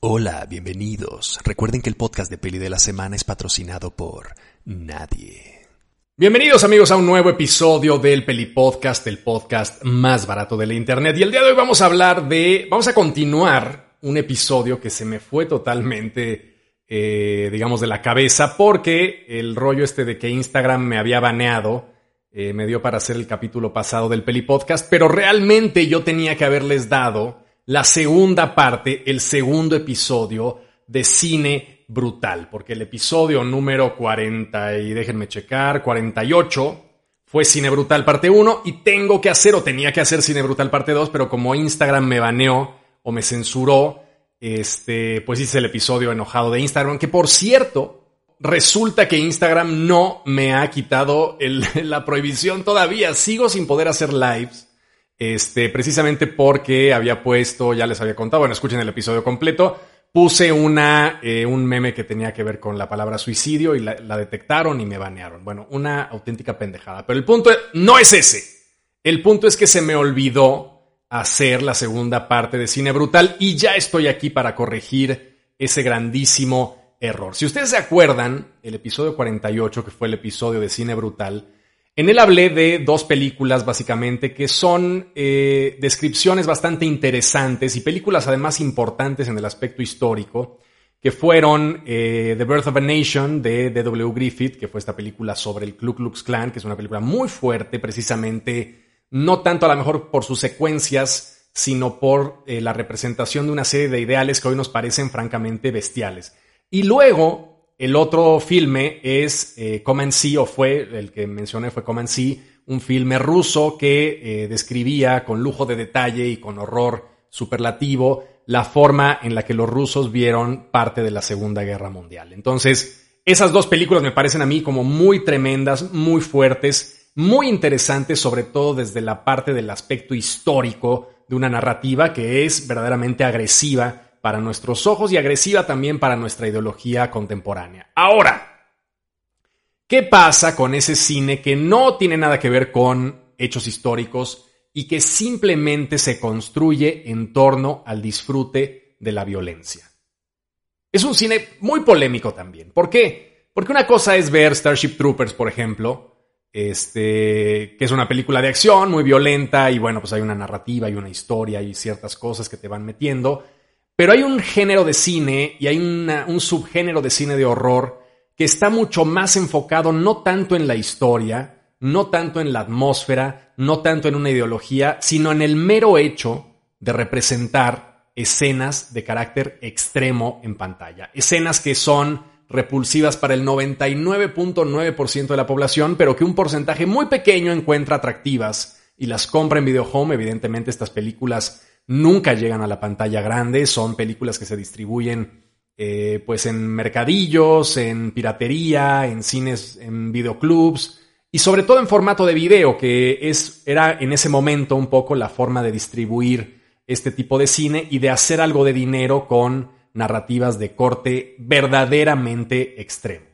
Hola, bienvenidos. Recuerden que el podcast de Peli de la Semana es patrocinado por nadie. Bienvenidos amigos a un nuevo episodio del Peli Podcast, el podcast más barato de la internet. Y el día de hoy vamos a hablar de, vamos a continuar un episodio que se me fue totalmente, eh, digamos, de la cabeza porque el rollo este de que Instagram me había baneado eh, me dio para hacer el capítulo pasado del Peli Podcast, pero realmente yo tenía que haberles dado la segunda parte, el segundo episodio de Cine Brutal, porque el episodio número 40 y déjenme checar, 48 fue Cine Brutal parte 1 y tengo que hacer o tenía que hacer Cine Brutal parte 2, pero como Instagram me baneó o me censuró, este, pues hice el episodio enojado de Instagram, que por cierto, resulta que Instagram no me ha quitado la prohibición todavía, sigo sin poder hacer lives este, precisamente porque había puesto, ya les había contado, bueno, escuchen el episodio completo, puse una, eh, un meme que tenía que ver con la palabra suicidio y la, detectaron y me banearon. Bueno, una auténtica pendejada. Pero el punto no es ese. El punto es que se me olvidó hacer la segunda parte de Cine Brutal y ya estoy aquí para corregir ese grandísimo error. Si ustedes se acuerdan, el episodio 48, que fue el episodio de Cine Brutal, en él hablé de dos películas básicamente que son eh, descripciones bastante interesantes y películas además importantes en el aspecto histórico, que fueron eh, The Birth of a Nation de D.W. Griffith, que fue esta película sobre el Ku Klux Klan, que es una película muy fuerte precisamente, no tanto a lo mejor por sus secuencias, sino por eh, la representación de una serie de ideales que hoy nos parecen francamente bestiales. Y luego el otro filme es eh, Come and See, o fue, el que mencioné fue Come and See, un filme ruso que eh, describía con lujo de detalle y con horror superlativo la forma en la que los rusos vieron parte de la Segunda Guerra Mundial. Entonces, esas dos películas me parecen a mí como muy tremendas, muy fuertes, muy interesantes, sobre todo desde la parte del aspecto histórico de una narrativa que es verdaderamente agresiva para nuestros ojos y agresiva también para nuestra ideología contemporánea. Ahora, ¿qué pasa con ese cine que no tiene nada que ver con hechos históricos y que simplemente se construye en torno al disfrute de la violencia? Es un cine muy polémico también. ¿Por qué? Porque una cosa es ver Starship Troopers, por ejemplo, este, que es una película de acción muy violenta y bueno, pues hay una narrativa y una historia y ciertas cosas que te van metiendo. Pero hay un género de cine y hay un subgénero de cine de horror que está mucho más enfocado no tanto en la historia, no tanto en la atmósfera, no tanto en una ideología, sino en el mero hecho de representar escenas de carácter extremo en pantalla. Escenas que son repulsivas para el 99.9% de la población, pero que un porcentaje muy pequeño encuentra atractivas y las compra en Videohome. Evidentemente estas películas nunca llegan a la pantalla grande, son películas que se distribuyen eh, pues en mercadillos, en piratería, en cines, en videoclubs y sobre todo en formato de video, que es, era en ese momento un poco la forma de distribuir este tipo de cine y de hacer algo de dinero con narrativas de corte verdaderamente extremo.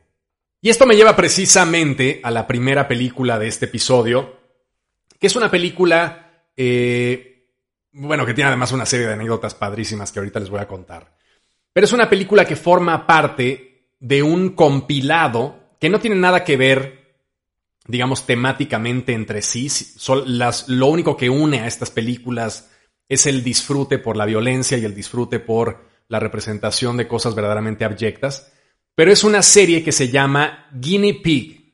Y esto me lleva precisamente a la primera película de este episodio, que es una película eh, bueno, que tiene además una serie de anécdotas padrísimas que ahorita les voy a contar. Pero es una película que forma parte de un compilado que no tiene nada que ver, digamos, temáticamente entre sí. lo único que une a estas películas es el disfrute por la violencia y el disfrute por la representación de cosas verdaderamente abyectas. Pero es una serie que se llama Guinea Pig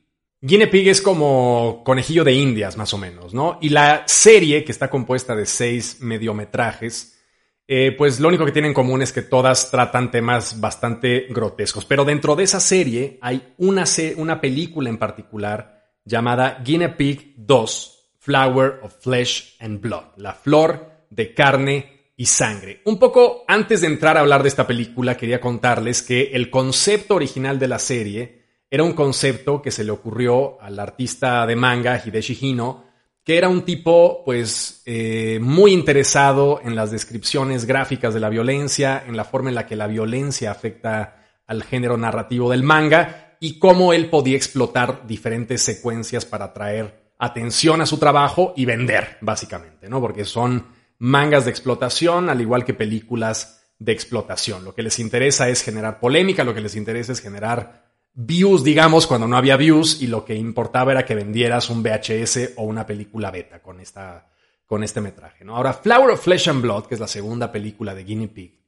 Guinea Pig es como conejillo de indias, más o menos, ¿no? Y la serie, que está compuesta de seis mediometrajes, eh, pues lo único que tienen en común es que todas tratan temas bastante grotescos. Pero dentro de esa serie hay una, una película en particular llamada Guinea Pig 2, Flower of Flesh and Blood, la flor de carne y sangre. Un poco antes de entrar a hablar de esta película, quería contarles que el concepto original de la serie era un concepto que se le ocurrió al artista de manga Hideshi Hino, que era un tipo pues eh, muy interesado en las descripciones gráficas de la violencia, en la forma en la que la violencia afecta al género narrativo del manga y cómo él podía explotar diferentes secuencias para atraer atención a su trabajo y vender, básicamente, ¿no? Porque son mangas de explotación, al igual que películas de explotación. Lo que les interesa es generar polémica, lo que les interesa es generar views, digamos, cuando no había views y lo que importaba era que vendieras un VHS o una película beta con, esta, con este metraje. ¿no? Ahora, Flower of Flesh and Blood, que es la segunda película de Guinea Pig,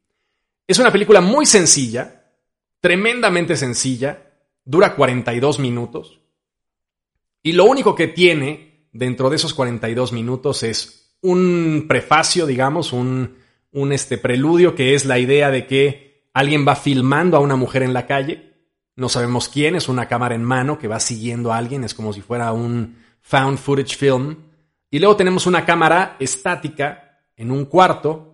es una película muy sencilla, tremendamente sencilla, dura 42 minutos y lo único que tiene dentro de esos 42 minutos es un prefacio, digamos, un, un este preludio que es la idea de que alguien va filmando a una mujer en la calle no sabemos quién, es una cámara en mano que va siguiendo a alguien, es como si fuera un found footage film. Y luego tenemos una cámara estática en un cuarto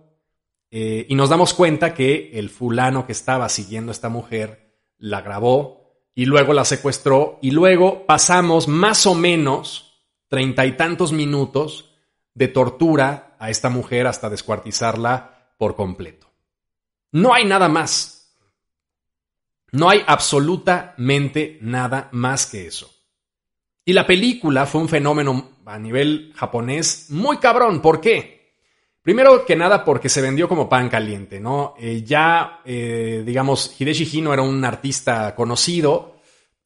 eh, y nos damos cuenta que el fulano que estaba siguiendo a esta mujer la grabó y luego la secuestró y luego pasamos más o menos treinta y tantos minutos de tortura a esta mujer hasta descuartizarla por completo. No hay nada más. No hay absolutamente nada más que eso. Y la película fue un fenómeno a nivel japonés muy cabrón. ¿Por qué? Primero que nada porque se vendió como pan caliente, ¿no? Eh, ya, eh, digamos, Hideshi Hino era un artista conocido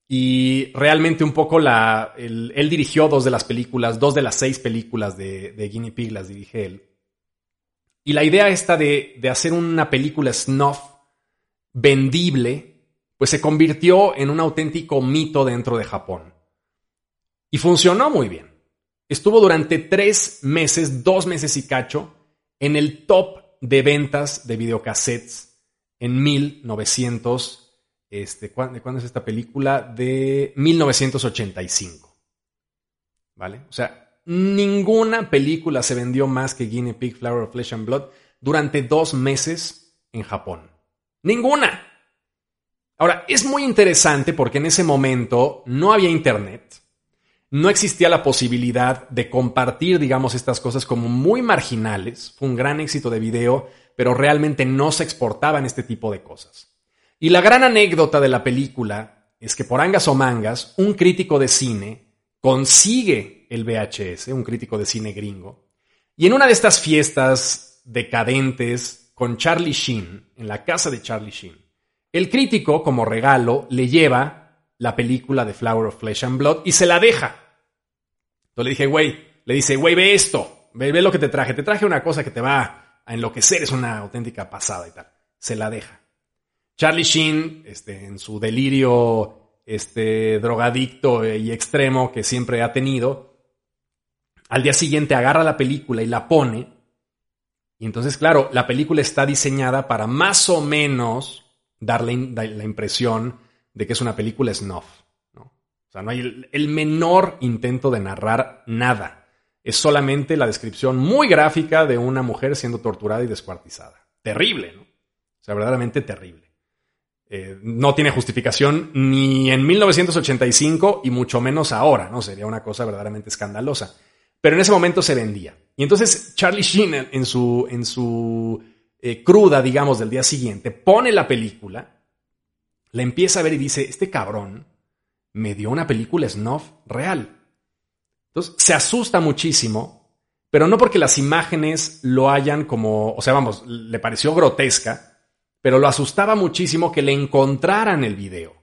y realmente un poco la... él dirigió dos de las películas, dos de las seis películas de, Guinea Pig las dirige él. Y la idea esta de, de hacer una película snuff vendible pues se convirtió en un auténtico mito dentro de Japón. Y funcionó muy bien. Estuvo durante tres meses, dos meses y cacho, en el top de ventas de videocassettes en 1900. Este, ¿De cuándo es esta película? De 1985. ¿Vale? O sea, ninguna película se vendió más que Guinea Pig Flower of Flesh and Blood durante dos meses en Japón. ¡Ninguna! Ahora, es muy interesante porque en ese momento no había internet, no existía la posibilidad de compartir, digamos, estas cosas como muy marginales. Fue un gran éxito de video, pero realmente no se exportaban este tipo de cosas. Y la gran anécdota de la película es que por angas o mangas, un crítico de cine consigue el VHS, un crítico de cine gringo, y en una de estas fiestas decadentes con Charlie Sheen, en la casa de Charlie Sheen, el crítico, como regalo, le lleva la película de Flower of Flesh and Blood y se la deja. Entonces le dije, güey, le dice, güey, ve esto, ve, ve, lo que te traje. Te traje una cosa que te va a enloquecer, es una auténtica pasada y tal. Se la deja. Charlie Sheen, este, en su delirio este, drogadicto y extremo que siempre ha tenido, al día siguiente agarra la película y la pone. Y entonces, claro, la película está diseñada para más o menos darle la impresión de que es una película snuff. ¿no? O sea, no hay el, menor intento de narrar nada. Es solamente la descripción muy gráfica de una mujer siendo torturada y descuartizada. Terrible, ¿no? O sea, verdaderamente terrible. Eh, no tiene justificación ni en 1985 y mucho menos ahora, ¿no? Sería una cosa verdaderamente escandalosa. Pero en ese momento se vendía. Y entonces Charlie Sheen en su, en su eh, cruda, digamos, del día siguiente, pone la película, la empieza a ver y dice, este cabrón me dio una película snuff real. Entonces se asusta muchísimo, pero no porque las imágenes lo hayan como, o sea, vamos, le pareció grotesca, pero lo asustaba muchísimo que le encontraran el video.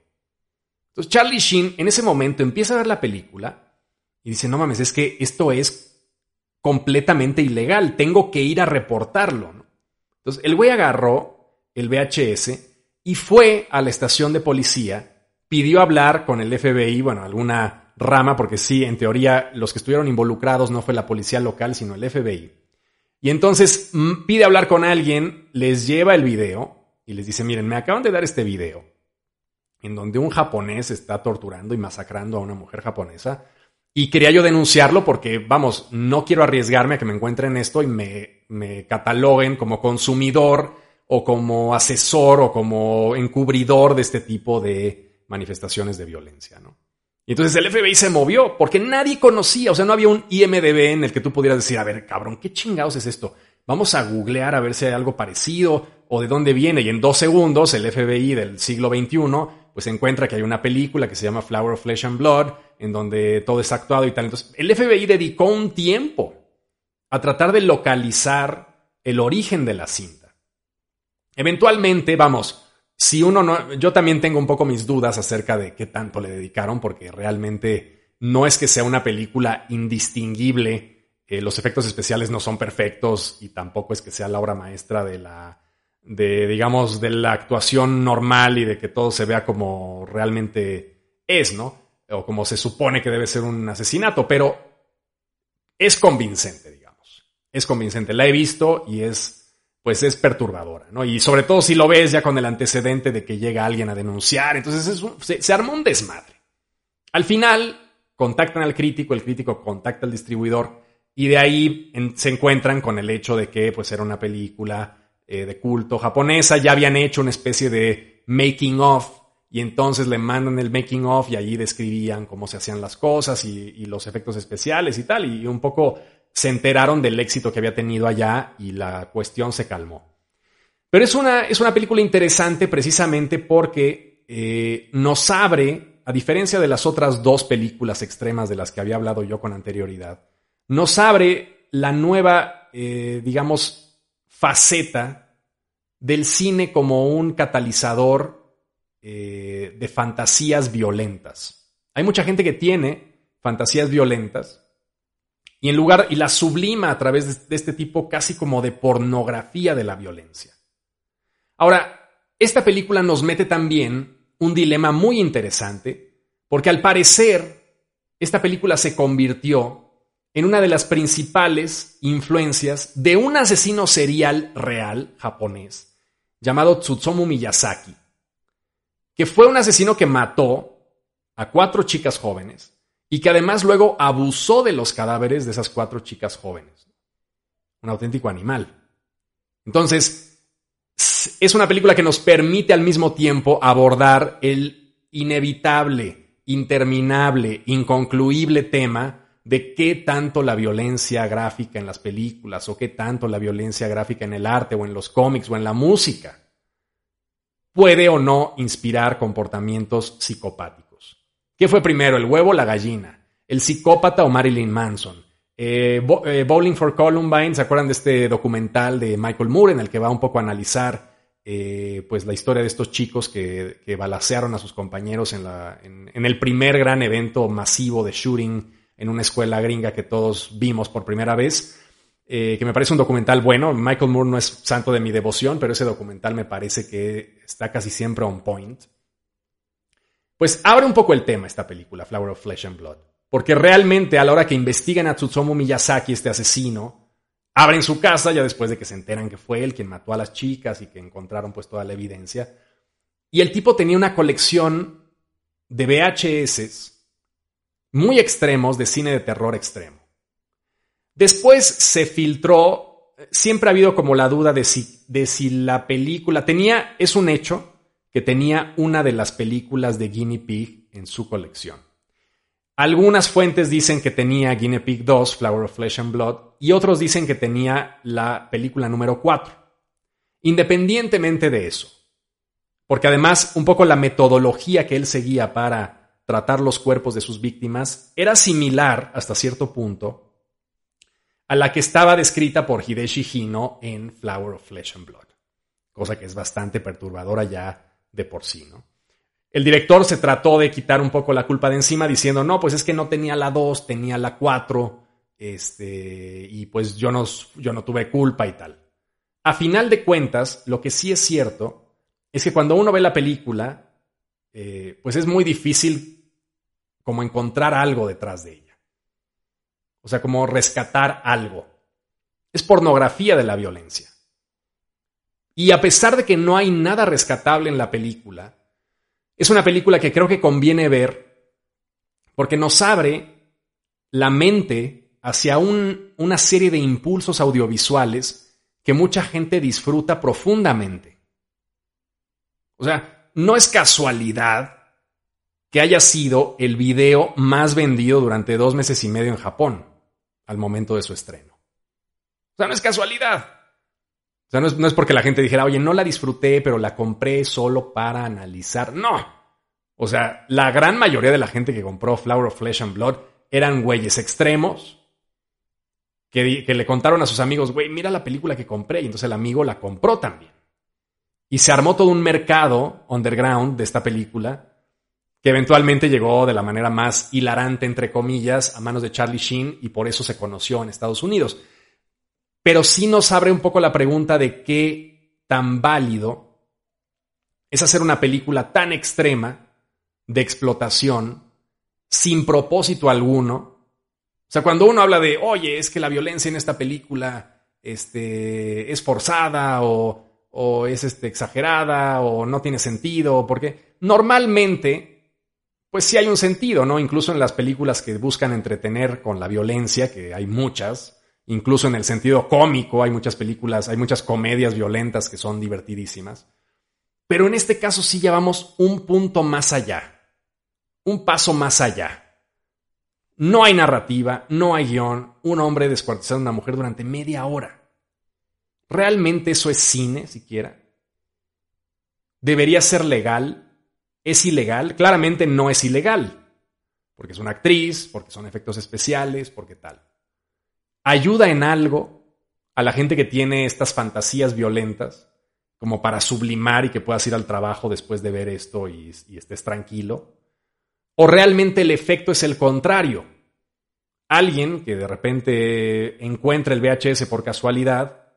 Entonces Charlie Sheen en ese momento empieza a ver la película y dice, no mames, es que esto es completamente ilegal, tengo que ir a reportarlo. Entonces, el güey agarró el VHS y fue a la estación de policía, pidió hablar con el FBI, bueno, alguna rama, porque sí, en teoría, los que estuvieron involucrados no fue la policía local, sino el FBI. Y entonces mm, pide hablar con alguien, les lleva el video y les dice, miren, me acaban de dar este video en donde un japonés está torturando y masacrando a una mujer japonesa. Y quería yo denunciarlo porque, vamos, no quiero arriesgarme a que me encuentren esto y me me cataloguen como consumidor o como asesor o como encubridor de este tipo de manifestaciones de violencia, ¿no? Y entonces el FBI se movió porque nadie conocía, o sea, no había un IMDB en el que tú pudieras decir, a ver, cabrón, ¿qué chingados es esto? Vamos a googlear a ver si hay algo parecido o de dónde viene. Y en dos segundos el FBI del siglo XXI pues encuentra que hay una película que se llama Flower of Flesh and Blood, en donde todo es actuado y tal. Entonces el FBI dedicó un tiempo a tratar de localizar el origen de la cinta. Eventualmente, vamos, si uno no, yo también tengo un poco mis dudas acerca de qué tanto le dedicaron, porque realmente no es que sea una película indistinguible, eh, los efectos especiales no son perfectos y tampoco es que sea la obra maestra de la, de, digamos, de la actuación normal y de que todo se vea como realmente es, ¿no? O como se supone que debe ser un asesinato, pero es convincente. Es convincente. La he visto y es pues es perturbadora, ¿no? Y sobre todo si lo ves ya con el antecedente de que llega alguien a denunciar, entonces se, se, armó un desmadre. Al final contactan al crítico, el crítico contacta al distribuidor y de ahí se encuentran con el hecho de que pues era una película eh, de culto japonesa, ya habían hecho una especie de making of y entonces le mandan el making of y allí describían cómo se hacían las cosas y, y los efectos especiales y tal, y un poco se enteraron del éxito que había tenido allá y la cuestión se calmó. Pero es una, es una película interesante precisamente porque eh, nos abre, a diferencia de las otras dos películas extremas de las que había hablado yo con anterioridad, nos abre la nueva, eh, digamos, faceta del cine como un catalizador eh, de fantasías violentas. Hay mucha gente que tiene fantasías violentas y en lugar y la sublima a través de este tipo casi como de pornografía de la violencia. Ahora, esta película nos mete también un dilema muy interesante, porque al parecer esta película se convirtió en una de las principales influencias de un asesino serial real japonés llamado Tsutsumu Miyazaki, que fue un asesino que mató a cuatro chicas jóvenes y que además luego abusó de los cadáveres de esas cuatro chicas jóvenes. Un auténtico animal. Entonces, es una película que nos permite al mismo tiempo abordar el inevitable, interminable, inconcluible tema de qué tanto la violencia gráfica en las películas o qué tanto la violencia gráfica en el arte o en los cómics o en la música puede o no inspirar comportamientos psicopáticos. ¿Qué fue primero, el huevo o la gallina? ¿El psicópata o Marilyn Manson? Eh, eh, Bowling for Columbine, ¿se acuerdan de este documental de Michael Moore en el que va un poco a analizar eh, pues la historia de estos chicos que, que balacearon a sus compañeros en, en, el primer gran evento masivo de shooting en una escuela gringa que todos vimos por primera vez? que me parece un documental bueno. Michael Moore no es santo de mi devoción, pero ese documental me parece que está casi siempre on point. Pues abre un poco el tema esta película, Flower of Flesh and Blood. Porque realmente a la hora que investigan a Tsutsumu Miyazaki, este asesino, abren su casa ya después de que se enteran que fue él quien mató a las chicas y que encontraron pues toda la evidencia. Y el tipo tenía una colección de VHS muy extremos de cine de terror extremo. Después se filtró, siempre ha habido como la duda de si, de si la película tenía, es un hecho, que tenía una de las películas de Guinea Pig en su colección. Algunas fuentes dicen que tenía Guinea Pig 2, Flower of Flesh and Blood, y otros dicen que tenía la película número 4. Independientemente de eso, porque además un poco la metodología que él seguía para tratar los cuerpos de sus víctimas era similar hasta cierto punto a la que estaba descrita por Hideshi Hino en Flower of Flesh and Blood, cosa que es bastante perturbadora ya de por sí, ¿no? El director se trató de quitar un poco la culpa de encima diciendo, no, pues es que no tenía la 2, tenía la 4, este, y pues yo no, yo no tuve culpa y tal. A final de cuentas, lo que sí es cierto es que cuando uno ve la película, eh, pues es muy difícil como encontrar algo detrás de ella. O sea, como rescatar algo. Es pornografía de la violencia. Y a pesar de que no hay nada rescatable en la película, es una película que creo que conviene ver porque nos abre la mente hacia una serie de impulsos audiovisuales que mucha gente disfruta profundamente. O sea, no es casualidad que haya sido el video más vendido durante dos meses y medio en Japón al momento de su estreno. O sea, no es casualidad. O sea, no es, porque la gente dijera, oye, no la disfruté, pero la compré solo para analizar. No. O sea, la gran mayoría de la gente que compró Flower of Flesh and Blood eran güeyes extremos que, que le contaron a sus amigos, güey, mira la película que compré. Y entonces el amigo la compró también. Y se armó todo un mercado underground de esta película que eventualmente llegó de la manera más hilarante, entre comillas, a manos de Charlie Sheen y por eso se conoció en Estados Unidos. Pero sí nos abre un poco la pregunta de qué tan válido es hacer una película tan extrema de explotación sin propósito alguno. O sea, cuando uno habla de, oye, es que la violencia en esta película este, es forzada o, o es este, exagerada o no tiene sentido, porque normalmente pues sí hay un sentido, ¿no? Incluso en las películas que buscan entretener con la violencia, que hay muchas, incluso en el sentido cómico, hay muchas películas, hay muchas comedias violentas que son divertidísimas. Pero en este caso sí llevamos un punto más allá, un paso más allá. No hay narrativa, no hay guion, un hombre descuartizando a una mujer durante media hora. ¿Realmente eso es cine siquiera? ¿Debería ser legal? ¿Es ilegal? Claramente no es ilegal, porque es una actriz, porque son efectos especiales, porque tal. ¿Ayuda en algo a la gente que tiene estas fantasías violentas, como para sublimar y que puedas ir al trabajo después de ver esto y, estés tranquilo? ¿O realmente el efecto es el contrario? Alguien que de repente encuentra el VHS por casualidad,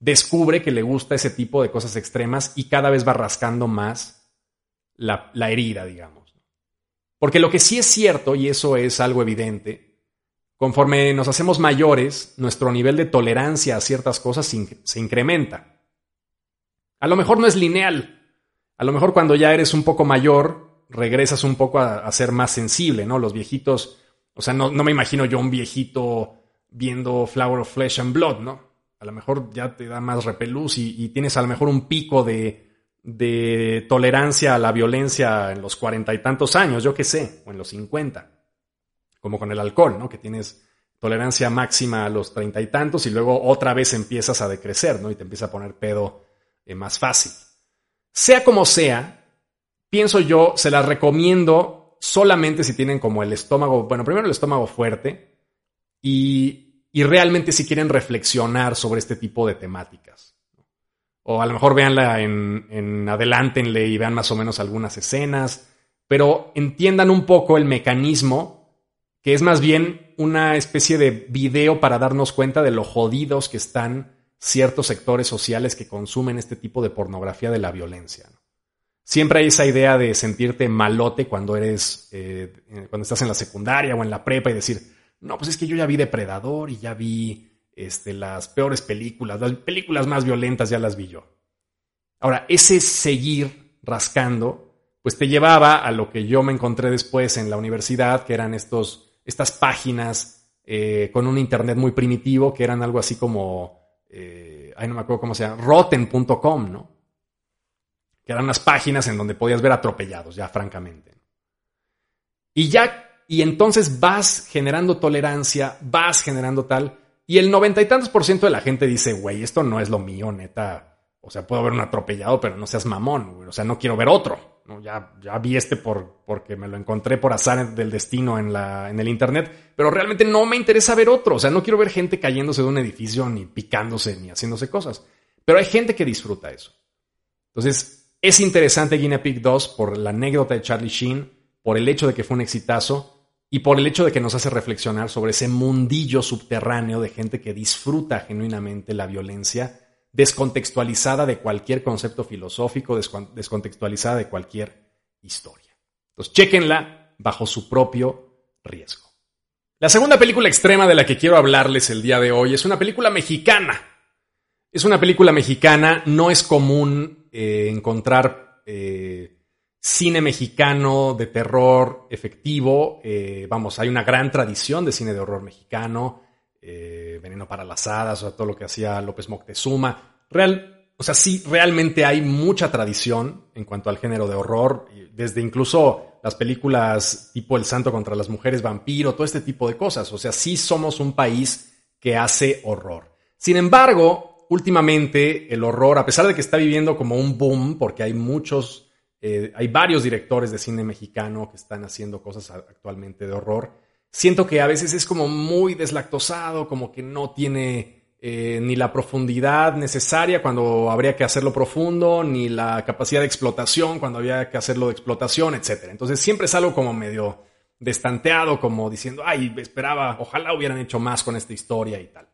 descubre que le gusta ese tipo de cosas extremas y cada vez va rascando más la, herida, digamos. Porque lo que sí es cierto, y eso es algo evidente, conforme nos hacemos mayores, nuestro nivel de tolerancia a ciertas cosas se incrementa. A lo mejor no es lineal. A lo mejor cuando ya eres un poco mayor, regresas un poco a, ser más sensible, ¿no? Los viejitos, o sea, no, me imagino yo un viejito viendo Flower of Flesh and Blood, ¿no? A lo mejor ya te da más repelús y tienes a lo mejor un pico de, de tolerancia a la violencia en los cuarenta y tantos años, yo qué sé, o en los cincuenta, como con el alcohol, ¿no? Que tienes tolerancia máxima a los treinta y tantos y luego otra vez empiezas a decrecer, ¿no? Y te empieza a poner pedo eh, más fácil. Sea como sea, pienso yo, se las recomiendo solamente si tienen como el estómago, bueno, primero el estómago fuerte y, y realmente si quieren reflexionar sobre este tipo de temáticas o a lo mejor véanla en, en adelántenle y vean más o menos algunas escenas, pero entiendan un poco el mecanismo, que es más bien una especie de video para darnos cuenta de lo jodidos que están ciertos sectores sociales que consumen este tipo de pornografía de la violencia. Siempre hay esa idea de sentirte malote cuando eres, eh, cuando estás en la secundaria o en la prepa y decir, no, pues es que yo ya vi Depredador y ya vi este, las peores películas, las películas más violentas ya las vi yo. Ahora, ese seguir rascando, pues te llevaba a lo que yo me encontré después en la universidad, que eran estos, estas páginas eh, con un internet muy primitivo, que eran algo así como, eh, ay, no me acuerdo cómo se llama, rotten.com, ¿no? Que eran unas páginas en donde podías ver atropellados, ya francamente. Y ya, y entonces vas generando tolerancia, vas generando tal, y el noventa y tantos por ciento de la gente dice, güey, esto no es lo mío, neta. O sea, puedo ver un atropellado, pero no seas mamón. O sea, no quiero ver otro. ¿No? Ya, ya vi este por, porque me lo encontré por azar del destino en, la, en el internet, pero realmente no me interesa ver otro. O sea, no quiero ver gente cayéndose de un edificio, ni picándose, ni haciéndose cosas. Pero hay gente que disfruta eso. Entonces, es interesante Guinea Pig 2 por la anécdota de Charlie Sheen, por el hecho de que fue un exitazo y por el hecho de que nos hace reflexionar sobre ese mundillo subterráneo de gente que disfruta genuinamente la violencia descontextualizada de cualquier concepto filosófico, descontextualizada de cualquier historia. Entonces, chequenla bajo su propio riesgo. La segunda película extrema de la que quiero hablarles el día de hoy es una película mexicana. Es una película mexicana, no es común eh, encontrar eh, cine mexicano de terror efectivo. Eh, vamos, hay una gran tradición de cine de horror mexicano. Eh, Veneno para las hadas, o todo lo que hacía López Moctezuma. Real, o sea, sí, realmente hay mucha tradición en cuanto al género de horror, desde incluso las películas tipo El Santo contra las Mujeres Vampiro, todo este tipo de cosas. O sea, sí somos un país que hace horror. Sin embargo, últimamente el horror, a pesar de que está viviendo como un boom, porque hay muchos eh, hay varios directores de cine mexicano que están haciendo cosas actualmente de horror. Siento que a veces es como muy deslactosado, como que no tiene eh, ni la profundidad necesaria cuando habría que hacerlo profundo, ni la capacidad de explotación cuando había que hacerlo de explotación, etc. Entonces siempre es algo como medio destanteado, como diciendo, ay, esperaba, ojalá hubieran hecho más con esta historia y tal.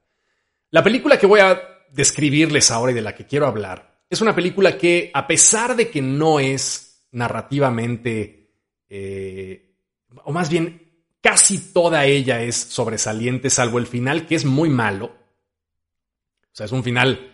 La película que voy a describirles ahora y de la que quiero hablar es una película que, a pesar de que no es narrativamente, eh, o más bien casi toda ella es sobresaliente, salvo el final, que es muy malo. O sea, es un final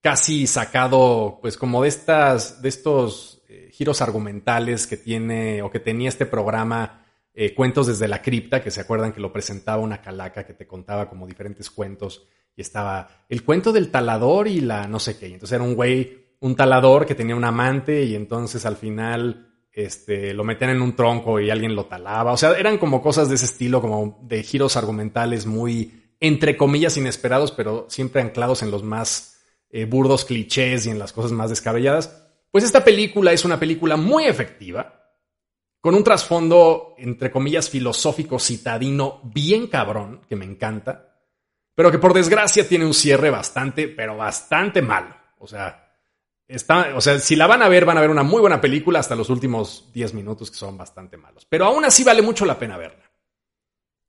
casi sacado, pues como de estas, de estos eh, giros argumentales que tiene o que tenía este programa eh, Cuentos desde la cripta, que se acuerdan que lo presentaba una calaca que te contaba como diferentes cuentos y estaba el cuento del talador y la no sé qué. Entonces era un güey, un talador que tenía un amante y entonces al final este, lo metían en un tronco y alguien lo talaba. O sea, eran como cosas de ese estilo, como de giros argumentales muy, entre comillas, inesperados, pero siempre anclados en los más eh, burdos clichés y en las cosas más descabelladas. Pues esta película es una película muy efectiva, con un trasfondo, entre comillas, filosófico citadino bien cabrón, que me encanta, pero que por desgracia tiene un cierre bastante, pero bastante malo. O sea, Está, o sea, si la van a ver, van a ver una muy buena película hasta los últimos 10 minutos que son bastante malos. Pero aún así vale mucho la pena verla.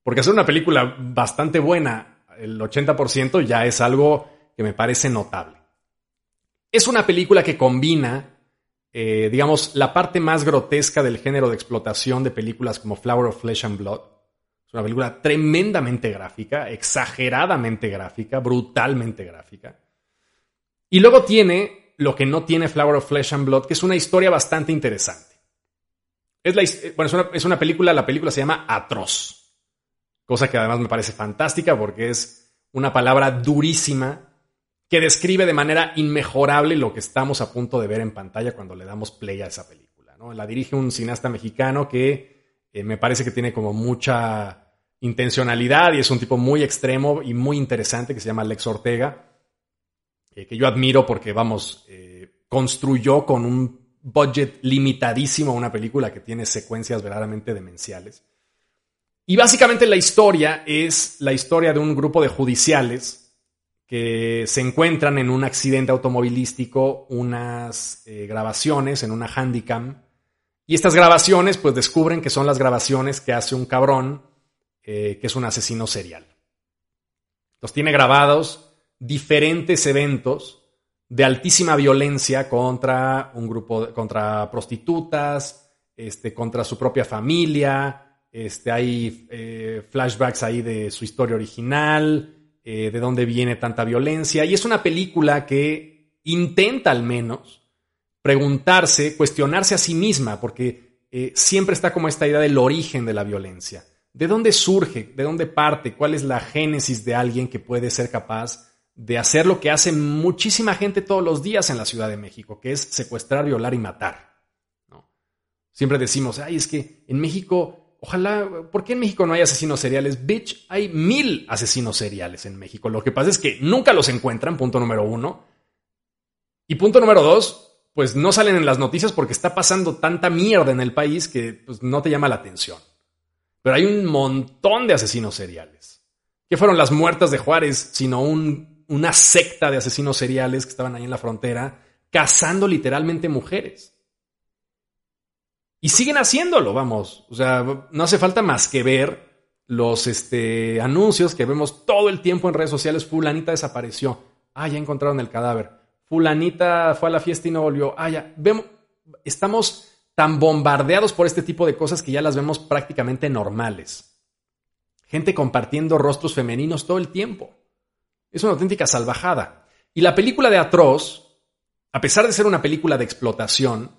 Porque hacer una película bastante buena, el 80% ya es algo que me parece notable. Es una película que combina, eh, digamos, la parte más grotesca del género de explotación de películas como Flower of Flesh and Blood. Es una película tremendamente gráfica, exageradamente gráfica, brutalmente gráfica. Y luego tiene lo que no tiene Flower of Flesh and Blood, que es una historia bastante interesante. Es, la, bueno, es, una, película, la película se llama Atroz, cosa que además me parece fantástica porque es una palabra durísima que describe de manera inmejorable lo que estamos a punto de ver en pantalla cuando le damos play a esa película. ¿no? La dirige un cineasta mexicano que eh, me parece que tiene como mucha intencionalidad y es un tipo muy extremo y muy interesante que se llama Alex Ortega eh, que yo admiro porque, vamos, eh, construyó con un budget limitadísimo una película que tiene secuencias verdaderamente demenciales. Y básicamente la historia es la historia de un grupo de judiciales que se encuentran en un accidente automovilístico unas eh, grabaciones en una handicam. Y estas grabaciones pues descubren que son las grabaciones que hace un cabrón que es un asesino serial. Los tiene grabados diferentes eventos de altísima violencia contra un grupo, contra prostitutas, este, contra su propia familia. Este, hay eh, flashbacks ahí de su historia original, eh, de dónde viene tanta violencia. Y es una película que intenta al menos preguntarse, cuestionarse a sí misma, porque eh, siempre está como esta idea del origen de la violencia. ¿De dónde surge? ¿De dónde parte? ¿Cuál es la génesis de alguien que puede ser capaz de hacer lo que hace muchísima gente todos los días en la Ciudad de México, que es secuestrar, violar y matar. Siempre decimos, ay, es que en México, ojalá, ¿por qué en México no hay asesinos seriales? Bitch, hay mil asesinos seriales en México. Lo que pasa es que nunca los encuentran, punto número uno. Y punto número dos, pues no salen en las noticias porque está pasando tanta mierda en el país que pues, no te llama la atención. Pero hay un montón de asesinos seriales. ¿Qué fueron las muertas de Juárez, sino un una secta de asesinos seriales que estaban ahí en la frontera, cazando literalmente mujeres. Y siguen haciéndolo, vamos. O sea, no hace falta más que ver los este, anuncios que vemos todo el tiempo en redes sociales. Fulanita desapareció. Ah, ya encontraron el cadáver. Fulanita fue a la fiesta y no volvió. Ah, ya. Vemos, estamos tan bombardeados por este tipo de cosas que ya las vemos prácticamente normales. Gente compartiendo rostros femeninos todo el tiempo. Es una auténtica salvajada. Y la película de Atroz, a pesar de ser una película de explotación,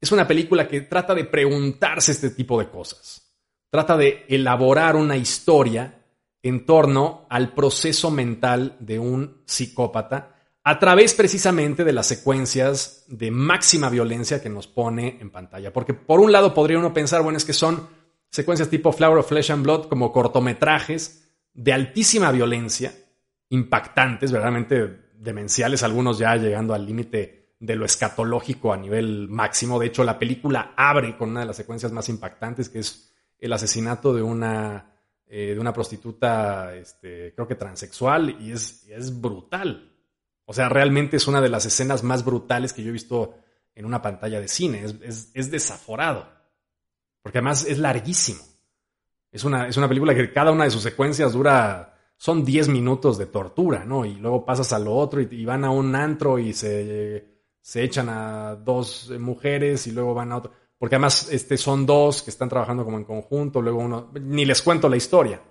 es una película que trata de preguntarse este tipo de cosas. Trata de elaborar una historia en torno al proceso mental de un psicópata a través precisamente de las secuencias de máxima violencia que nos pone en pantalla. Porque por un lado podría uno pensar, bueno, es que son secuencias tipo Flower of Flesh and Blood, como cortometrajes de altísima violencia, impactantes, verdaderamente demenciales, algunos ya llegando al límite de lo escatológico a nivel máximo. De hecho, la película abre con una de las secuencias más impactantes, que es el asesinato de una eh, de una prostituta, este, creo que transexual, y es, es brutal. O sea, realmente es una de las escenas más brutales que yo he visto en una pantalla de cine. Es, es, desaforado. Porque además es larguísimo. Es una, es una película que cada una de sus secuencias dura son 10 minutos de tortura, ¿no? Y luego pasas a lo otro y, van a un antro y se, se, echan a dos mujeres y luego van a otro. Porque además este, son dos que están trabajando como en conjunto, luego uno, ni les cuento la historia.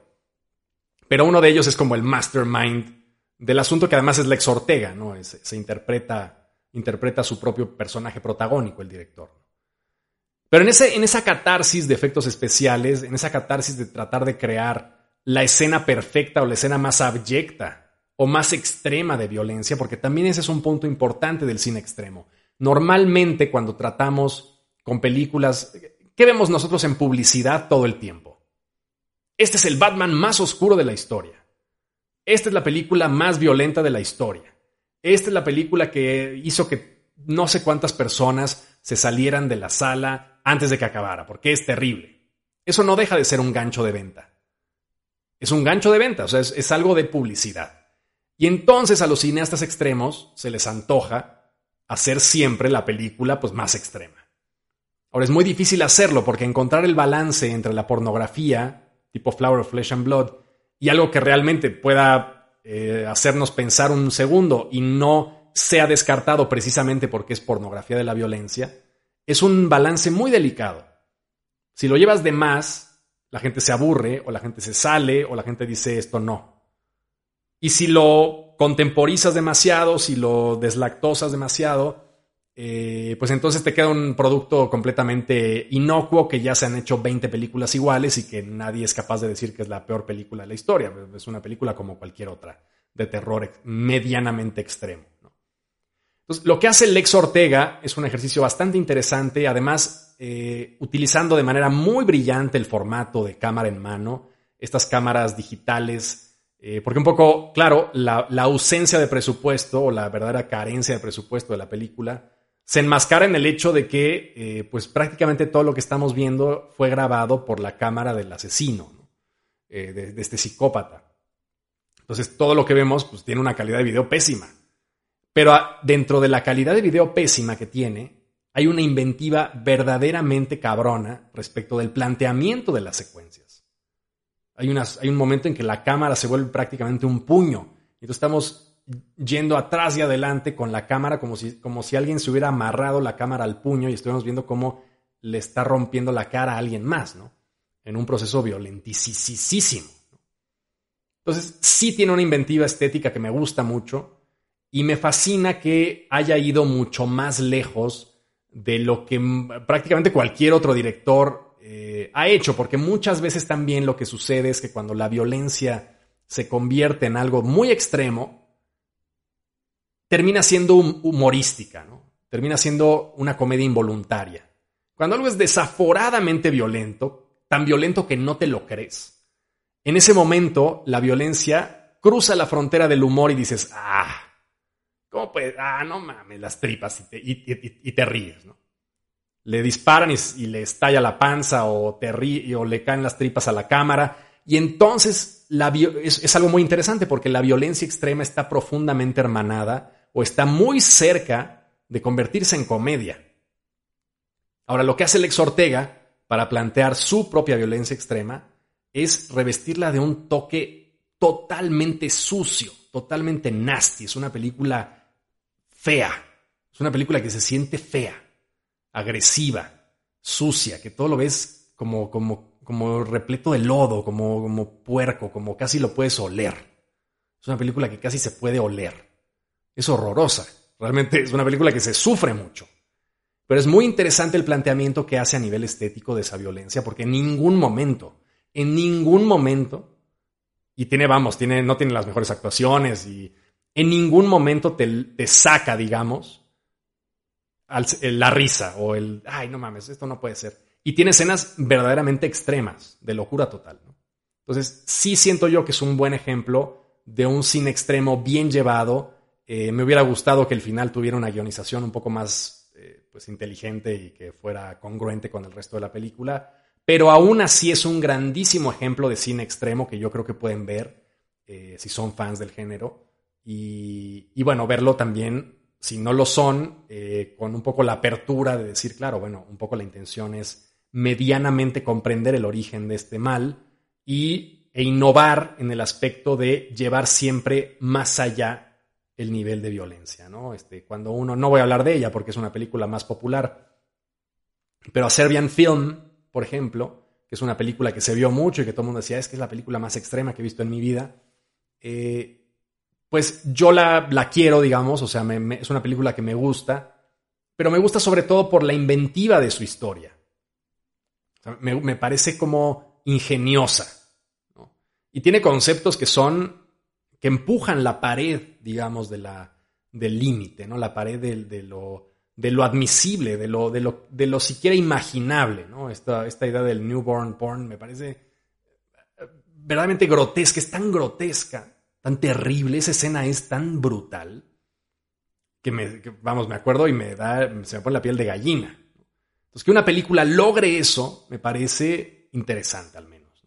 Pero uno de ellos es como el mastermind del asunto que además es Lex Ortega, ¿no? Se, interpreta, interpreta su propio personaje protagónico, el director. Pero en, ese, en esa catarsis de efectos especiales, en esa catarsis de tratar de crear la escena perfecta o la escena más abyecta o más extrema de violencia, porque también ese es un punto importante del cine extremo. Normalmente cuando tratamos con películas, ¿qué vemos nosotros en publicidad todo el tiempo? Este es el Batman más oscuro de la historia. Esta es la película más violenta de la historia. Esta es la película que hizo que no sé cuántas personas se salieran de la sala antes de que acabara, porque es terrible. Eso no deja de ser un gancho de venta. Es un gancho de venta, o sea, es, algo de publicidad. Y entonces a los cineastas extremos se les antoja hacer siempre la película pues, más extrema. Ahora es muy difícil hacerlo porque encontrar el balance entre la pornografía, tipo Flower of Flesh and Blood, y algo que realmente pueda eh, hacernos pensar un segundo y no sea descartado precisamente porque es pornografía de la violencia, es un balance muy delicado. Si lo llevas de más, la gente se aburre o la gente se sale o la gente dice esto no. Y si lo contemporizas demasiado, si lo deslactosas demasiado, eh, pues entonces te queda un producto completamente inocuo que ya se han hecho 20 películas iguales y que nadie es capaz de decir que es la peor película de la historia. Es una película como cualquier otra de terror medianamente extremo. Entonces, lo que hace Lex Ortega es un ejercicio bastante interesante, además eh, utilizando de manera muy brillante el formato de cámara en mano, estas cámaras digitales, eh, porque un poco, claro, la, ausencia de presupuesto o la verdadera carencia de presupuesto de la película se enmascara en el hecho de que eh, pues prácticamente todo lo que estamos viendo fue grabado por la cámara del asesino, de, de, este psicópata. Entonces todo lo que vemos pues, tiene una calidad de video pésima. Pero dentro de la calidad de video pésima que tiene, hay una inventiva verdaderamente cabrona respecto del planteamiento de las secuencias. Hay, un momento en que la cámara se vuelve prácticamente un puño. Entonces estamos yendo atrás y adelante con la cámara como si, como si alguien se hubiera amarrado la cámara al puño y estuviéramos viendo cómo le está rompiendo la cara a alguien más, ¿no? En un proceso violentísimo. Entonces, sí tiene una inventiva estética que me gusta mucho y me fascina que haya ido mucho más lejos de lo que prácticamente cualquier otro director eh, ha hecho, porque muchas veces también lo que sucede es que cuando la violencia se convierte en algo muy extremo, termina siendo humorística, ¿no? termina siendo una comedia involuntaria. Cuando algo es desaforadamente violento, tan violento que no te lo crees, en ese momento la violencia cruza la frontera del humor y dices, ah, ¿Cómo puede? Ah, no mames, las tripas y te, ríes, ¿no? Le disparan y, le estalla la panza o, te ríe, o le caen las tripas a la cámara. Y entonces la, es, es algo muy interesante porque la violencia extrema está profundamente hermanada o está muy cerca de convertirse en comedia. Ahora, lo que hace Lex Ortega para plantear su propia violencia extrema es revestirla de un toque totalmente sucio, totalmente nasty. Es una película fea. Es una película que se siente fea, agresiva, sucia, que todo lo ves como, como, como repleto de lodo, como, como puerco, como casi lo puedes oler. Es una película que casi se puede oler. Es horrorosa. Realmente es una película que se sufre mucho. Pero es muy interesante el planteamiento que hace a nivel estético de esa violencia, porque en ningún momento, en ningún momento, y tiene, vamos, tiene, no tiene las mejores actuaciones y en ningún momento te, saca, digamos, la risa o el, ay, no mames, esto no puede ser. Y tiene escenas verdaderamente extremas, de locura total. Entonces, sí siento yo que es un buen ejemplo de un cine extremo bien llevado. Eh, me hubiera gustado que el final tuviera una guionización un poco más eh, pues, inteligente y que fuera congruente con el resto de la película. pero aún así es un grandísimo ejemplo de cine extremo que yo creo que pueden ver eh, si son fans del género. Y, bueno, verlo también, si no lo son, eh, con un poco la apertura de decir, claro, bueno, un poco la intención es medianamente comprender el origen de este mal y, e innovar en el aspecto de llevar siempre más allá el nivel de violencia. ¿no? Este, cuando uno, no voy a hablar de ella porque es una película más popular, pero a Serbian Film, por ejemplo, que es una película que se vio mucho y que todo el mundo decía, es que es la película más extrema que he visto en mi vida, eh, pues yo la, la, quiero, digamos, o sea, es una película que me gusta, pero me gusta sobre todo por la inventiva de su historia me, parece como ingeniosa. Y tiene conceptos que son, que empujan la pared, digamos, de la, del límite, ¿no? La pared de, de, lo, de lo admisible, de lo, de lo, de lo siquiera imaginable, ¿no? Esta, esta idea del newborn porn me parece eh, verdaderamente grotesca, es tan grotesca, tan terrible, esa escena es tan brutal que me, vamos, me acuerdo y me da, se me pone la piel de gallina. Entonces, que una película logre eso me parece interesante al menos.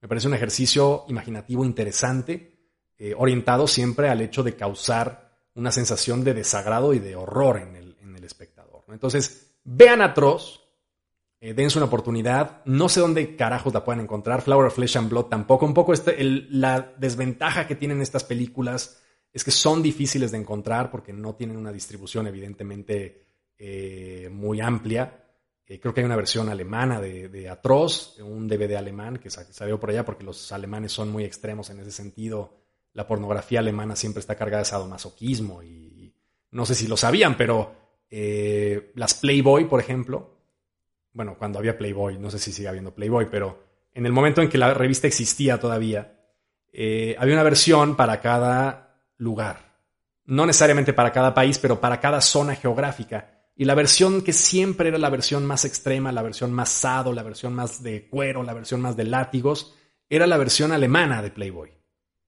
Me parece un ejercicio imaginativo interesante, eh, orientado siempre al hecho de causar una sensación de desagrado y de horror en el, espectador. Entonces, vean Atroz, eh, dense una oportunidad. No sé dónde carajos la pueden encontrar. Flower of Flesh and Blood tampoco. Un poco este, la desventaja que tienen estas películas es que son difíciles de encontrar porque no tienen una distribución evidentemente eh, muy amplia. Eh, creo que hay una versión alemana de, de Atroz, un DVD alemán que salió por allá porque los alemanes son muy extremos en ese sentido. La pornografía alemana siempre está cargada de sadomasoquismo y, no sé si lo sabían, pero eh, las Playboy, por ejemplo, bueno, cuando había Playboy, no sé si sigue habiendo Playboy, pero en el momento en que la revista existía todavía, eh, había una versión para cada lugar. No necesariamente para cada país, pero para cada zona geográfica. Y la versión que siempre era la versión más extrema, la versión más sado, la versión más de cuero, la versión más de látigos, era la versión alemana de Playboy.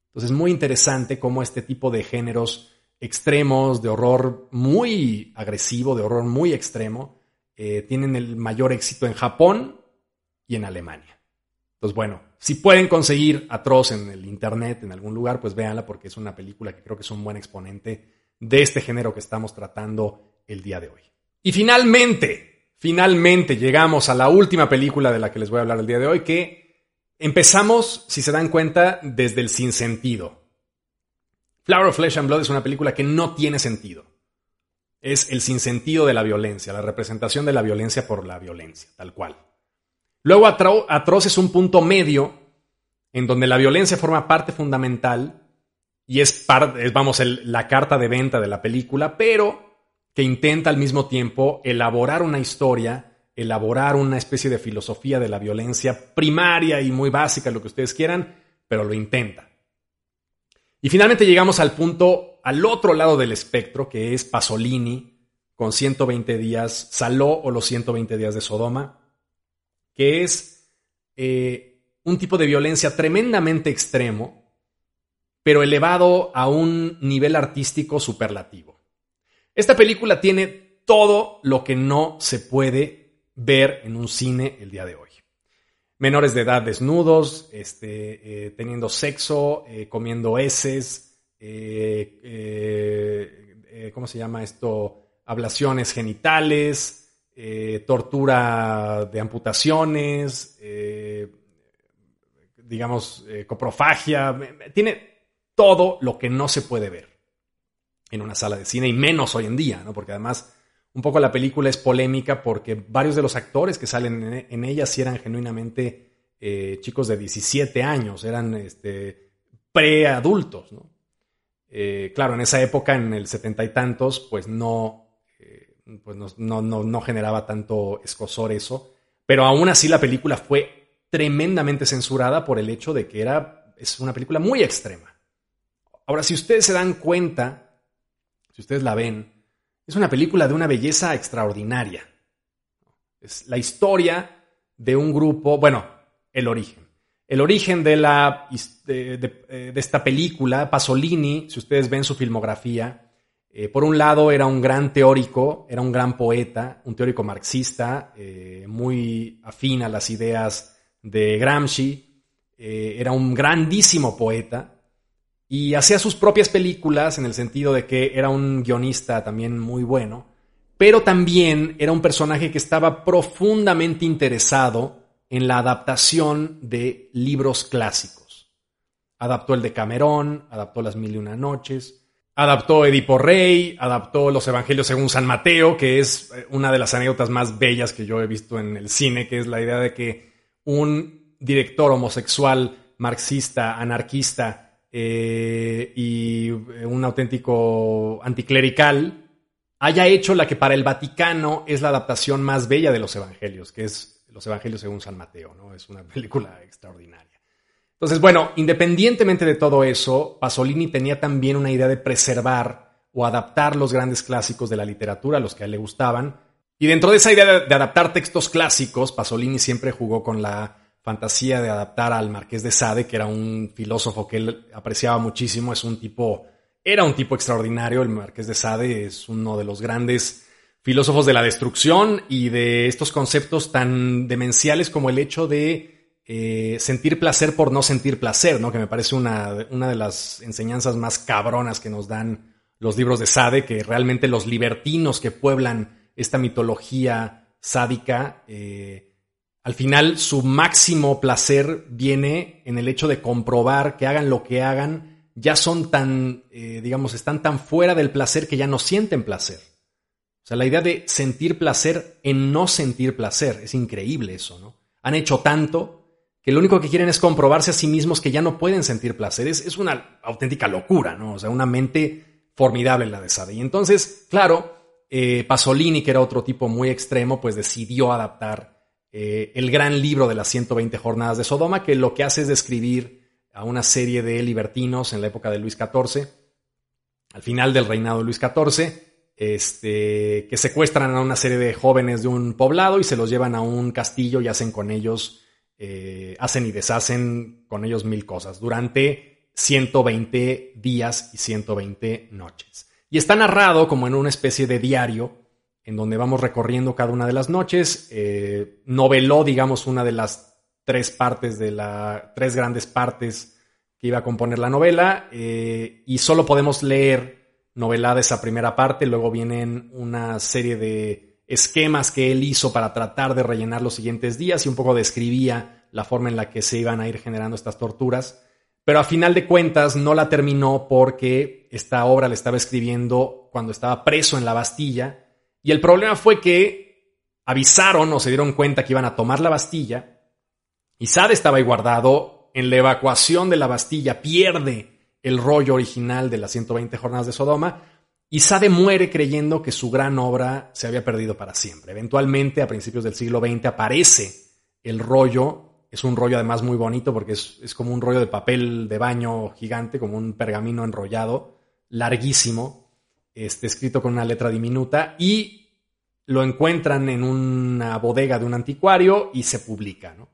Entonces es muy interesante cómo este tipo de géneros extremos, de horror muy agresivo, de horror muy extremo, eh, tienen el mayor éxito en Japón y en Alemania. Entonces, bueno, si pueden conseguir Atroz en el Internet, en algún lugar, pues véanla porque es una película que creo que es un buen exponente de este género que estamos tratando el día de hoy. Y finalmente, finalmente llegamos a la última película de la que les voy a hablar el día de hoy, que empezamos, si se dan cuenta, desde el sinsentido. Flower of Flesh and Blood es una película que no tiene sentido. Es el sinsentido de la violencia, la representación de la violencia por la violencia, tal cual. Luego Atroz es un punto medio en donde la violencia forma parte fundamental y es, vamos, la carta de venta de la película, pero que intenta al mismo tiempo elaborar una historia, elaborar una especie de filosofía de la violencia primaria y muy básica, lo que ustedes quieran, pero lo intenta. Y finalmente llegamos al punto, al otro lado del espectro, que es Pasolini, con 120 días, Saló o los 120 días de Sodoma, que es eh, un tipo de violencia tremendamente extremo, pero elevado a un nivel artístico superlativo. Esta película tiene todo lo que no se puede ver en un cine el día de hoy. Menores de edad desnudos, este, eh, teniendo sexo, eh, comiendo heces, eh, ¿cómo se llama esto? Ablaciones genitales, tortura de amputaciones, digamos, coprofagia. Tiene todo lo que no se puede ver en una sala de cine y menos hoy en día, ¿no? Porque además un poco la película es polémica porque varios de los actores que salen en, ella sí eran genuinamente eh, chicos de 17 años, eran este, preadultos, ¿no? Eh, claro, en esa época, en el setenta y tantos, pues no, eh, pues no, no, no generaba tanto escosor eso, pero aún así la película fue tremendamente censurada por el hecho de que era, es una película muy extrema. Ahora, si ustedes se dan cuenta, si ustedes la ven, es una película de una belleza extraordinaria. Es la historia de un grupo, bueno, el origen. El origen de, la, de, esta película, Pasolini, si ustedes ven su filmografía, Eh, por un lado, era un gran teórico, era un gran poeta, un teórico marxista, eh, muy afín a las ideas de Gramsci, eh, era un grandísimo poeta y hacía sus propias películas en el sentido de que era un guionista también muy bueno, pero también era un personaje que estaba profundamente interesado en la adaptación de libros clásicos. Adaptó el de Camerón, adaptó Las Mil y Una Noches, Adaptó Edipo Rey, adaptó los Evangelios según San Mateo, que es eh, una de las anécdotas más bellas que yo he visto en el cine, que es la idea de que un director homosexual, marxista, anarquista eh, y eh, un auténtico anticlerical haya hecho la que para el Vaticano es la adaptación más bella de los Evangelios, que es los Evangelios según San Mateo, ¿no? Es una película extraordinaria. Entonces, bueno, independientemente de todo eso, Pasolini tenía también una idea de preservar o adaptar los grandes clásicos de la literatura, los que a él le gustaban. Y dentro de esa idea de, adaptar textos clásicos, Pasolini siempre jugó con la fantasía de adaptar al Marqués de Sade, que era un filósofo que él apreciaba muchísimo, es un tipo, era un tipo extraordinario, el Marqués de Sade es uno de los grandes filósofos de la destrucción y de estos conceptos tan demenciales como el hecho de eh, sentir placer por no sentir placer, ¿no? Que me parece una, una, de las enseñanzas más cabronas que nos dan los libros de Sade, que realmente los libertinos que pueblan esta mitología sádica, eh, al final su máximo placer viene en el hecho de comprobar que hagan lo que hagan, ya son tan, eh, digamos, están tan fuera del placer que ya no sienten placer. O sea, la idea de sentir placer en no sentir placer, es increíble eso, ¿no? Han hecho tanto que lo único que quieren es comprobarse a sí mismos que ya no pueden sentir placer. Es, una auténtica locura, ¿no? O sea, una mente formidable la de Sade. Y entonces, claro, eh, Pasolini, que era otro tipo muy extremo, pues decidió adaptar eh, el gran libro de las 120 jornadas de Sodoma, que lo que hace es describir a una serie de libertinos en la época de Luis XIV, al final del reinado de Luis XIV, este, que secuestran a una serie de jóvenes de un poblado y se los llevan a un castillo y hacen con ellos eh, hacen y deshacen con ellos mil cosas durante 120 días y 120 noches. Y está narrado como en una especie de diario en donde vamos recorriendo cada una de las noches. Eh, noveló, digamos, una de las tres partes de la, tres grandes partes que iba a componer la novela eh, y solo podemos leer novelada esa primera parte, luego vienen una serie de esquemas que él hizo para tratar de rellenar los siguientes días y un poco describía la forma en la que se iban a ir generando estas torturas. Pero a final de cuentas no la terminó porque esta obra la estaba escribiendo cuando estaba preso en la Bastilla. Y el problema fue que avisaron o se dieron cuenta que iban a tomar la Bastilla. Y Sade estaba ahí guardado. En la evacuación de la Bastilla pierde el rollo original de las 120 jornadas de Sodoma y Sade muere creyendo que su gran obra se había perdido para siempre. Eventualmente, a principios del siglo XX, aparece el rollo. Es un rollo además muy bonito porque es, como un rollo de papel de baño gigante, como un pergamino enrollado, larguísimo, este, escrito con una letra diminuta, y lo encuentran en una bodega de un anticuario y se publica. ¿no?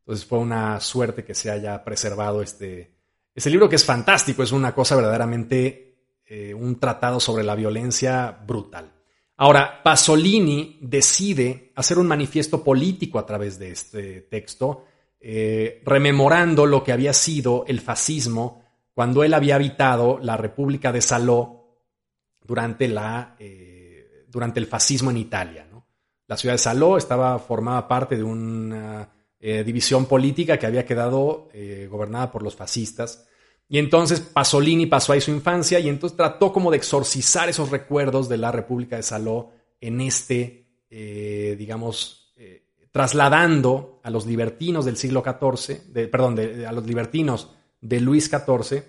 Entonces fue una suerte que se haya preservado este, este libro, que es fantástico, es una cosa verdaderamente eh, un tratado sobre la violencia brutal. Ahora, Pasolini decide hacer un manifiesto político a través de este texto, eh, rememorando lo que había sido el fascismo cuando él había habitado la República de Saló durante, la, eh, durante el fascismo en Italia. La ciudad de Saló estaba formaba parte de una división política que había quedado gobernada por los fascistas y entonces Pasolini pasó ahí su infancia y entonces trató como de exorcizar esos recuerdos de la República de Saló en este, eh, digamos, eh, trasladando a los libertinos del siglo XIV, de, perdón, a los libertinos de Luis XIV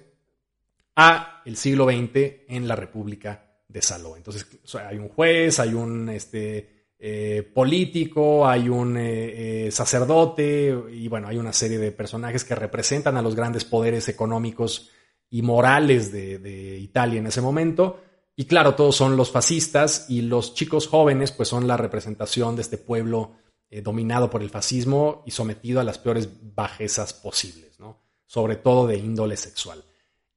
a el siglo XX en la República de Saló. Entonces hay un juez, hay un este, eh, político, hay un eh, eh, sacerdote y bueno, hay una serie de personajes que representan a los grandes poderes económicos y morales de, Italia en ese momento. Y claro, todos son los fascistas y los chicos jóvenes pues son la representación de este pueblo dominado por el fascismo y sometido a las peores bajezas posibles, ¿no? sobre todo de índole sexual.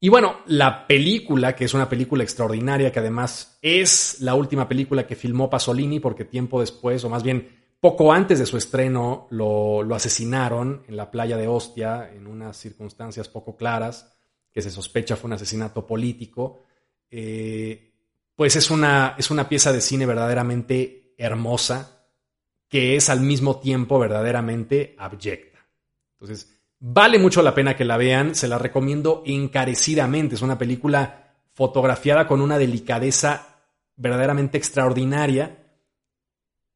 Y bueno, la película, que es una película extraordinaria, que además es la última película que filmó Pasolini, porque tiempo después, o más bien poco antes de su estreno, lo, asesinaron en la playa de Ostia, en unas circunstancias poco claras, que se sospecha fue un asesinato político. Eh, pues es una, es una pieza de cine verdaderamente hermosa, que es al mismo tiempo verdaderamente abyecta. Entonces, Vale mucho la pena que la vean, se la recomiendo encarecidamente. Es una película fotografiada con una delicadeza verdaderamente extraordinaria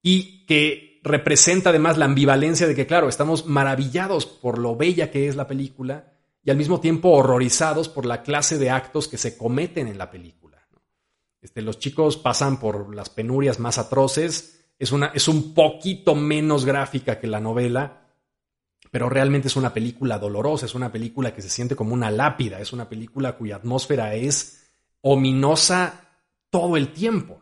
y que representa además la ambivalencia de que, claro, estamos maravillados por lo bella que es la película y al mismo tiempo horrorizados por la clase de actos que se cometen en la película. Este, los chicos pasan por las penurias más atroces, es, una, es un poquito menos gráfica que la novela, pero realmente es una película dolorosa, es una película que se siente como una lápida, es una película cuya atmósfera es ominosa todo el tiempo.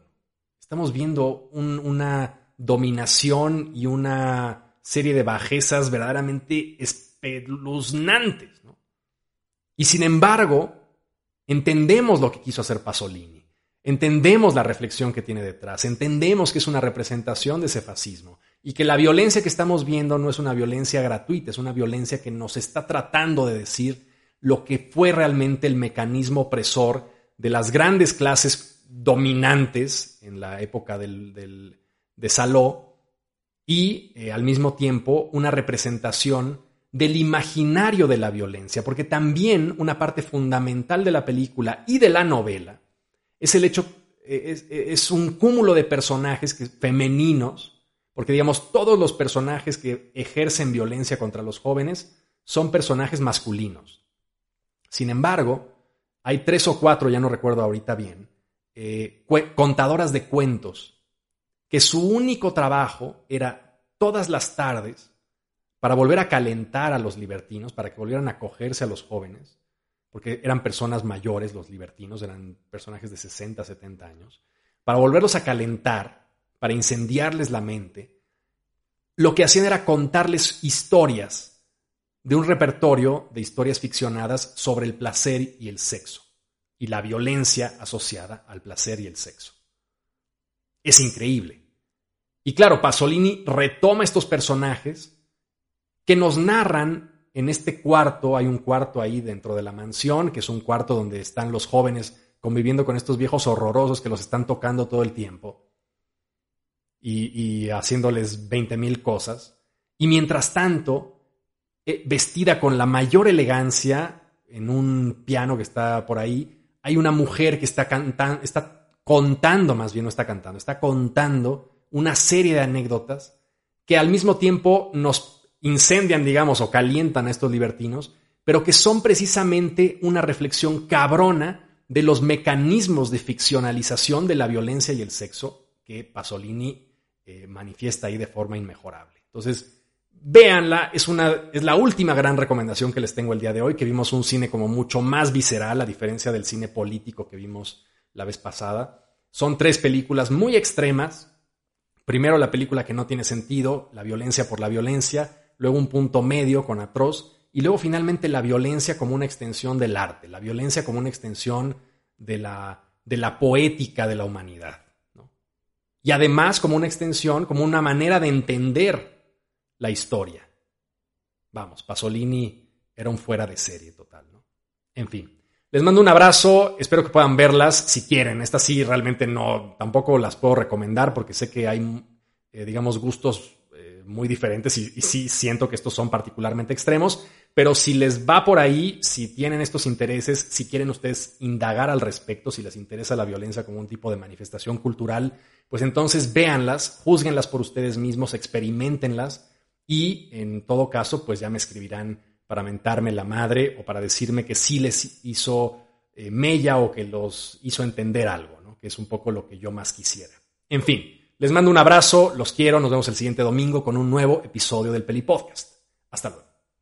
Estamos viendo una dominación y una serie de bajezas verdaderamente espeluznantes. Y sin embargo, entendemos lo que quiso hacer Pasolini, entendemos la reflexión que tiene detrás, entendemos que es una representación de ese fascismo y que la violencia que estamos viendo no es una violencia gratuita, es una violencia que nos está tratando de decir lo que fue realmente el mecanismo opresor de las grandes clases dominantes en la época del, de Saló y eh, al mismo tiempo una representación del imaginario de la violencia, porque también una parte fundamental de la película y de la novela es el hecho, eh, es, un cúmulo de personajes femeninos porque digamos, todos los personajes que ejercen violencia contra los jóvenes son personajes masculinos. Sin embargo, hay tres o cuatro, ya no recuerdo ahorita bien, eh, contadoras de cuentos, que su único trabajo era todas las tardes para volver a calentar a los libertinos, para que volvieran a acogerse a los jóvenes, porque eran personas mayores, los libertinos eran personajes de 60, 70 años, para volverlos a calentar para incendiarles la mente, lo que hacían era contarles historias de un repertorio de historias ficcionadas sobre el placer y el sexo y la violencia asociada al placer y el sexo. Es increíble. Y claro, Pasolini retoma estos personajes que nos narran en este cuarto, hay un cuarto ahí dentro de la mansión, que es un cuarto donde están los jóvenes conviviendo con estos viejos horrorosos que los están tocando todo el tiempo y, haciéndoles 20 mil cosas. Y mientras tanto, eh, vestida con la mayor elegancia, en un piano que está por ahí, hay una mujer que está cantando, está contando, más bien no está cantando, está contando una serie de anécdotas que al mismo tiempo nos incendian, digamos, o calientan a estos libertinos, pero que son precisamente una reflexión cabrona de los mecanismos de ficcionalización de la violencia y el sexo que Pasolini eh, manifiesta ahí de forma inmejorable. Entonces, véanla, es, una, es la última gran recomendación que les tengo el día de hoy, que vimos un cine como mucho más visceral, a diferencia del cine político que vimos la vez pasada. Son tres películas muy extremas. Primero la película que no tiene sentido, la violencia por la violencia, luego un punto medio con atroz, y luego finalmente la violencia como una extensión del arte, la violencia como una extensión de la, de la poética de la humanidad y además como una extensión, como una manera de entender la historia. Vamos, Pasolini era un fuera de serie total, ¿no? En fin, les mando un abrazo, espero que puedan verlas si quieren. Estas sí realmente no, tampoco las puedo recomendar porque sé que hay, eh, digamos, gustos muy diferentes y, sí siento que estos son particularmente extremos, pero si les va por ahí, si tienen estos intereses, si quieren ustedes indagar al respecto, si les interesa la violencia como un tipo de manifestación cultural, pues entonces véanlas, juzguenlas por ustedes mismos, experimentenlas y en todo caso, pues ya me escribirán para mentarme la madre o para decirme que sí les hizo eh, mella o que los hizo entender algo, ¿no? que es un poco lo que yo más quisiera. En fin, les mando un abrazo, los quiero, nos vemos el siguiente domingo con un nuevo episodio del Peli Podcast. Hasta luego.